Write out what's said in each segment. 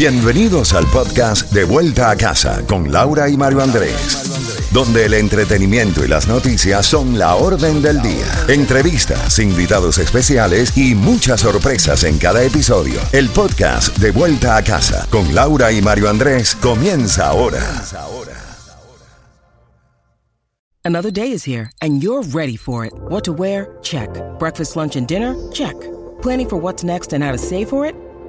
Bienvenidos al podcast De Vuelta a Casa con Laura y Mario Andrés, donde el entretenimiento y las noticias son la orden del día. Entrevistas, invitados especiales y muchas sorpresas en cada episodio. El podcast De Vuelta a Casa con Laura y Mario Andrés comienza ahora. Another day is here and you're ready for it. What to wear? Check. Breakfast, lunch, and dinner? Check. Planning for what's next and how to save for it?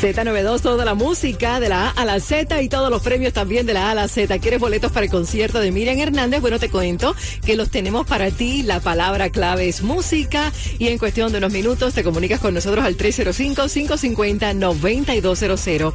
Z92, toda la música de la A a la Z y todos los premios también de la A a la Z. ¿Quieres boletos para el concierto de Miriam Hernández? Bueno, te cuento que los tenemos para ti. La palabra clave es música y en cuestión de unos minutos te comunicas con nosotros al 305-550-9200.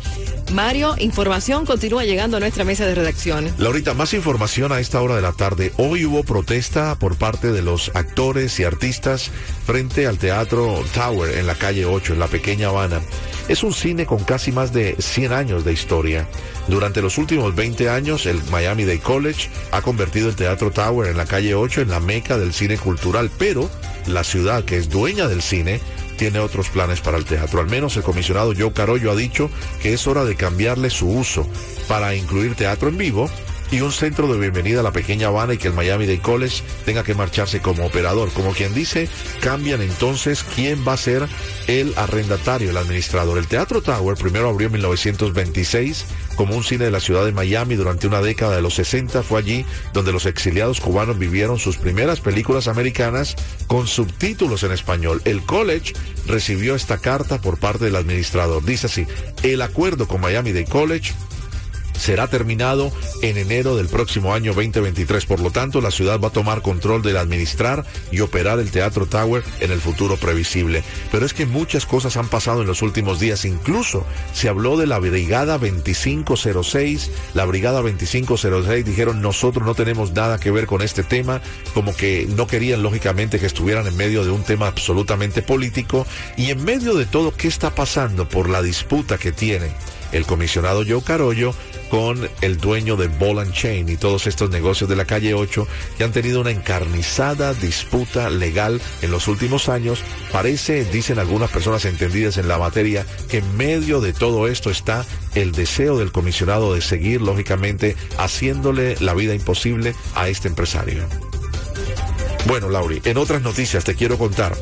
Mario, información continúa llegando a nuestra mesa de redacción. Laurita, más información a esta hora de la tarde. Hoy hubo protesta por parte de los actores y artistas frente al Teatro Tower en la calle 8, en la pequeña Habana. Es un cine con casi más de 100 años de historia. Durante los últimos 20 años, el Miami Dade College ha convertido el Teatro Tower en la calle 8 en la meca del cine cultural, pero la ciudad que es dueña del cine tiene otros planes para el teatro. Al menos el comisionado Joe Carollo ha dicho que es hora de cambiarle su uso para incluir teatro en vivo y un centro de bienvenida a la pequeña Habana y que el Miami Dade College tenga que marcharse como operador. Como quien dice, cambian entonces quién va a ser el arrendatario, el administrador. El Teatro Tower primero abrió en 1926 como un cine de la ciudad de Miami durante una década de los 60. Fue allí donde los exiliados cubanos vivieron sus primeras películas americanas con subtítulos en español. El college recibió esta carta por parte del administrador. Dice así, el acuerdo con Miami Dade College será terminado en enero del próximo año 2023. Por lo tanto, la ciudad va a tomar control del administrar y operar el Teatro Tower en el futuro previsible. Pero es que muchas cosas han pasado en los últimos días. Incluso se habló de la Brigada 2506. La Brigada 2506 dijeron nosotros no tenemos nada que ver con este tema, como que no querían lógicamente que estuvieran en medio de un tema absolutamente político. Y en medio de todo, ¿qué está pasando por la disputa que tiene el comisionado Joe Carollo con el dueño de Ball Chain y todos estos negocios de la calle 8 que han tenido una encarnizada disputa legal en los últimos años. Parece, dicen algunas personas entendidas en la materia, que en medio de todo esto está el deseo del comisionado de seguir, lógicamente, haciéndole la vida imposible a este empresario. Bueno, Lauri, en otras noticias te quiero contar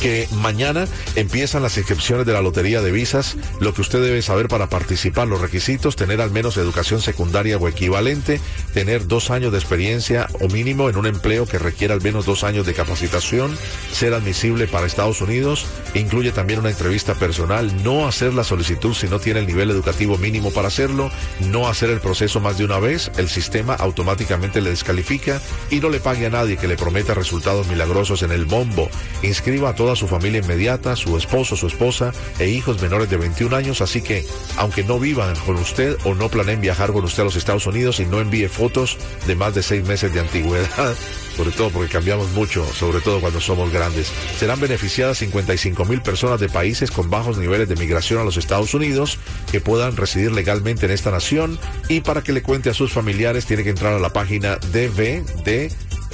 que mañana empiezan las inscripciones de la Lotería de Visas. Lo que usted debe saber para participar, los requisitos, tener al menos educación secundaria o equivalente, tener dos años de experiencia o mínimo en un empleo que requiera al menos dos años de capacitación, ser admisible para Estados Unidos, incluye también una entrevista personal, no hacer la solicitud si no tiene el nivel educativo mínimo para hacerlo, no hacer el proceso más de una vez, el sistema automáticamente le descalifica y no le pague a nadie que le prometa resultados milagrosos en el bombo. Inscriba a todas su familia inmediata, su esposo, su esposa e hijos menores de 21 años, así que aunque no vivan con usted o no planeen viajar con usted a los Estados Unidos y no envíe fotos de más de seis meses de antigüedad, sobre todo porque cambiamos mucho, sobre todo cuando somos grandes, serán beneficiadas 55 mil personas de países con bajos niveles de migración a los Estados Unidos que puedan residir legalmente en esta nación. Y para que le cuente a sus familiares tiene que entrar a la página DVD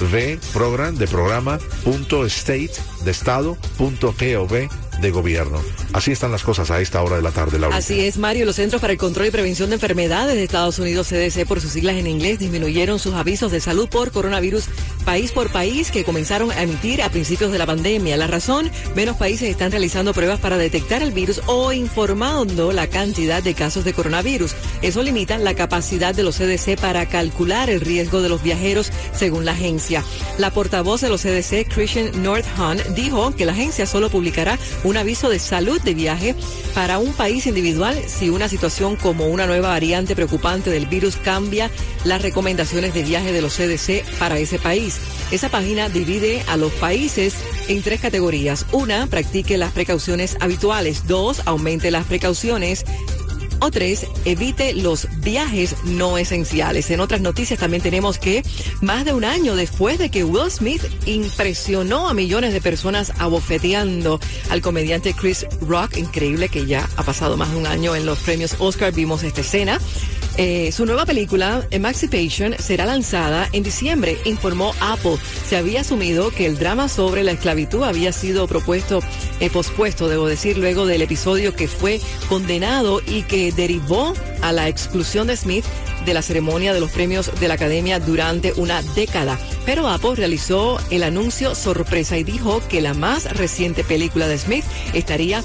v program de programa punto state de estado punto de gobierno. Así están las cosas a esta hora de la tarde, Laura. Así es, Mario. Los Centros para el Control y Prevención de Enfermedades de Estados Unidos, CDC por sus siglas en inglés, disminuyeron sus avisos de salud por coronavirus país por país que comenzaron a emitir a principios de la pandemia. La razón, menos países están realizando pruebas para detectar el virus o informando la cantidad de casos de coronavirus. Eso limita la capacidad de los CDC para calcular el riesgo de los viajeros, según la agencia. La portavoz de los CDC, Christian Northhunt, dijo que la agencia solo publicará un aviso de salud de viaje para un país individual si una situación como una nueva variante preocupante del virus cambia las recomendaciones de viaje de los CDC para ese Esa página divide a los países en tres categorías. Una, practique las precauciones habituales. Dos, aumente las precauciones o tres, evite los viajes no esenciales. En otras noticias también tenemos que más de un año después de que Will Smith impresionó a millones de personas abofeteando al comediante Chris Rock, increíble que ya ha pasado más de un año en los premios Oscar, vimos esta escena. Eh, su nueva película, Emancipation, será lanzada en diciembre, informó Apple. Se había asumido que el drama sobre la esclavitud había sido propuesto, eh, pospuesto, debo decir, luego del episodio que fue condenado y que derivó a la exclusión de Smith de la ceremonia de los premios de la Academia durante una década. Pero Apple realizó el anuncio sorpresa y dijo que la más reciente película de Smith estaría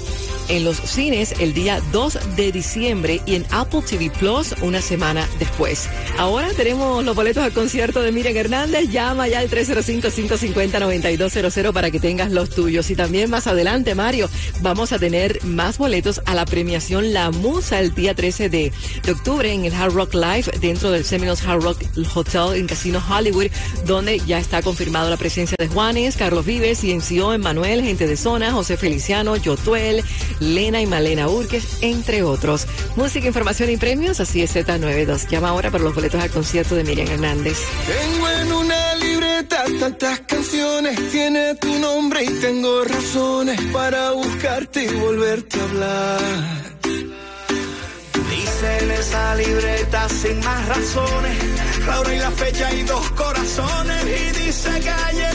en los cines el día 2 de diciembre y en Apple TV Plus una semana después. Ahora tenemos los boletos al concierto de Miriam Hernández. Llama ya al 305-550-9200 para que tengas los tuyos. Y también más adelante, Mario, vamos a tener más boletos a la premiación La Musa el día 13 de, de octubre en el Hard Rock Live dentro del Seminoles Hard Rock Hotel en Casino Hollywood, donde ya está confirmado la presencia de Juanes, Carlos Vives, Ciencio, Emanuel, Gente de Zona, José Feliciano, Yotuel, Lena y Malena Urques, entre otros. Música, información y premios, así es Z92. Llama ahora para los boletos al concierto de Miriam Hernández. Tengo en una libreta tantas canciones, tiene tu nombre y tengo razones para buscarte y volverte a hablar. Dice en esa libreta sin más razones, la hora y la fecha y dos corazones. Y dice que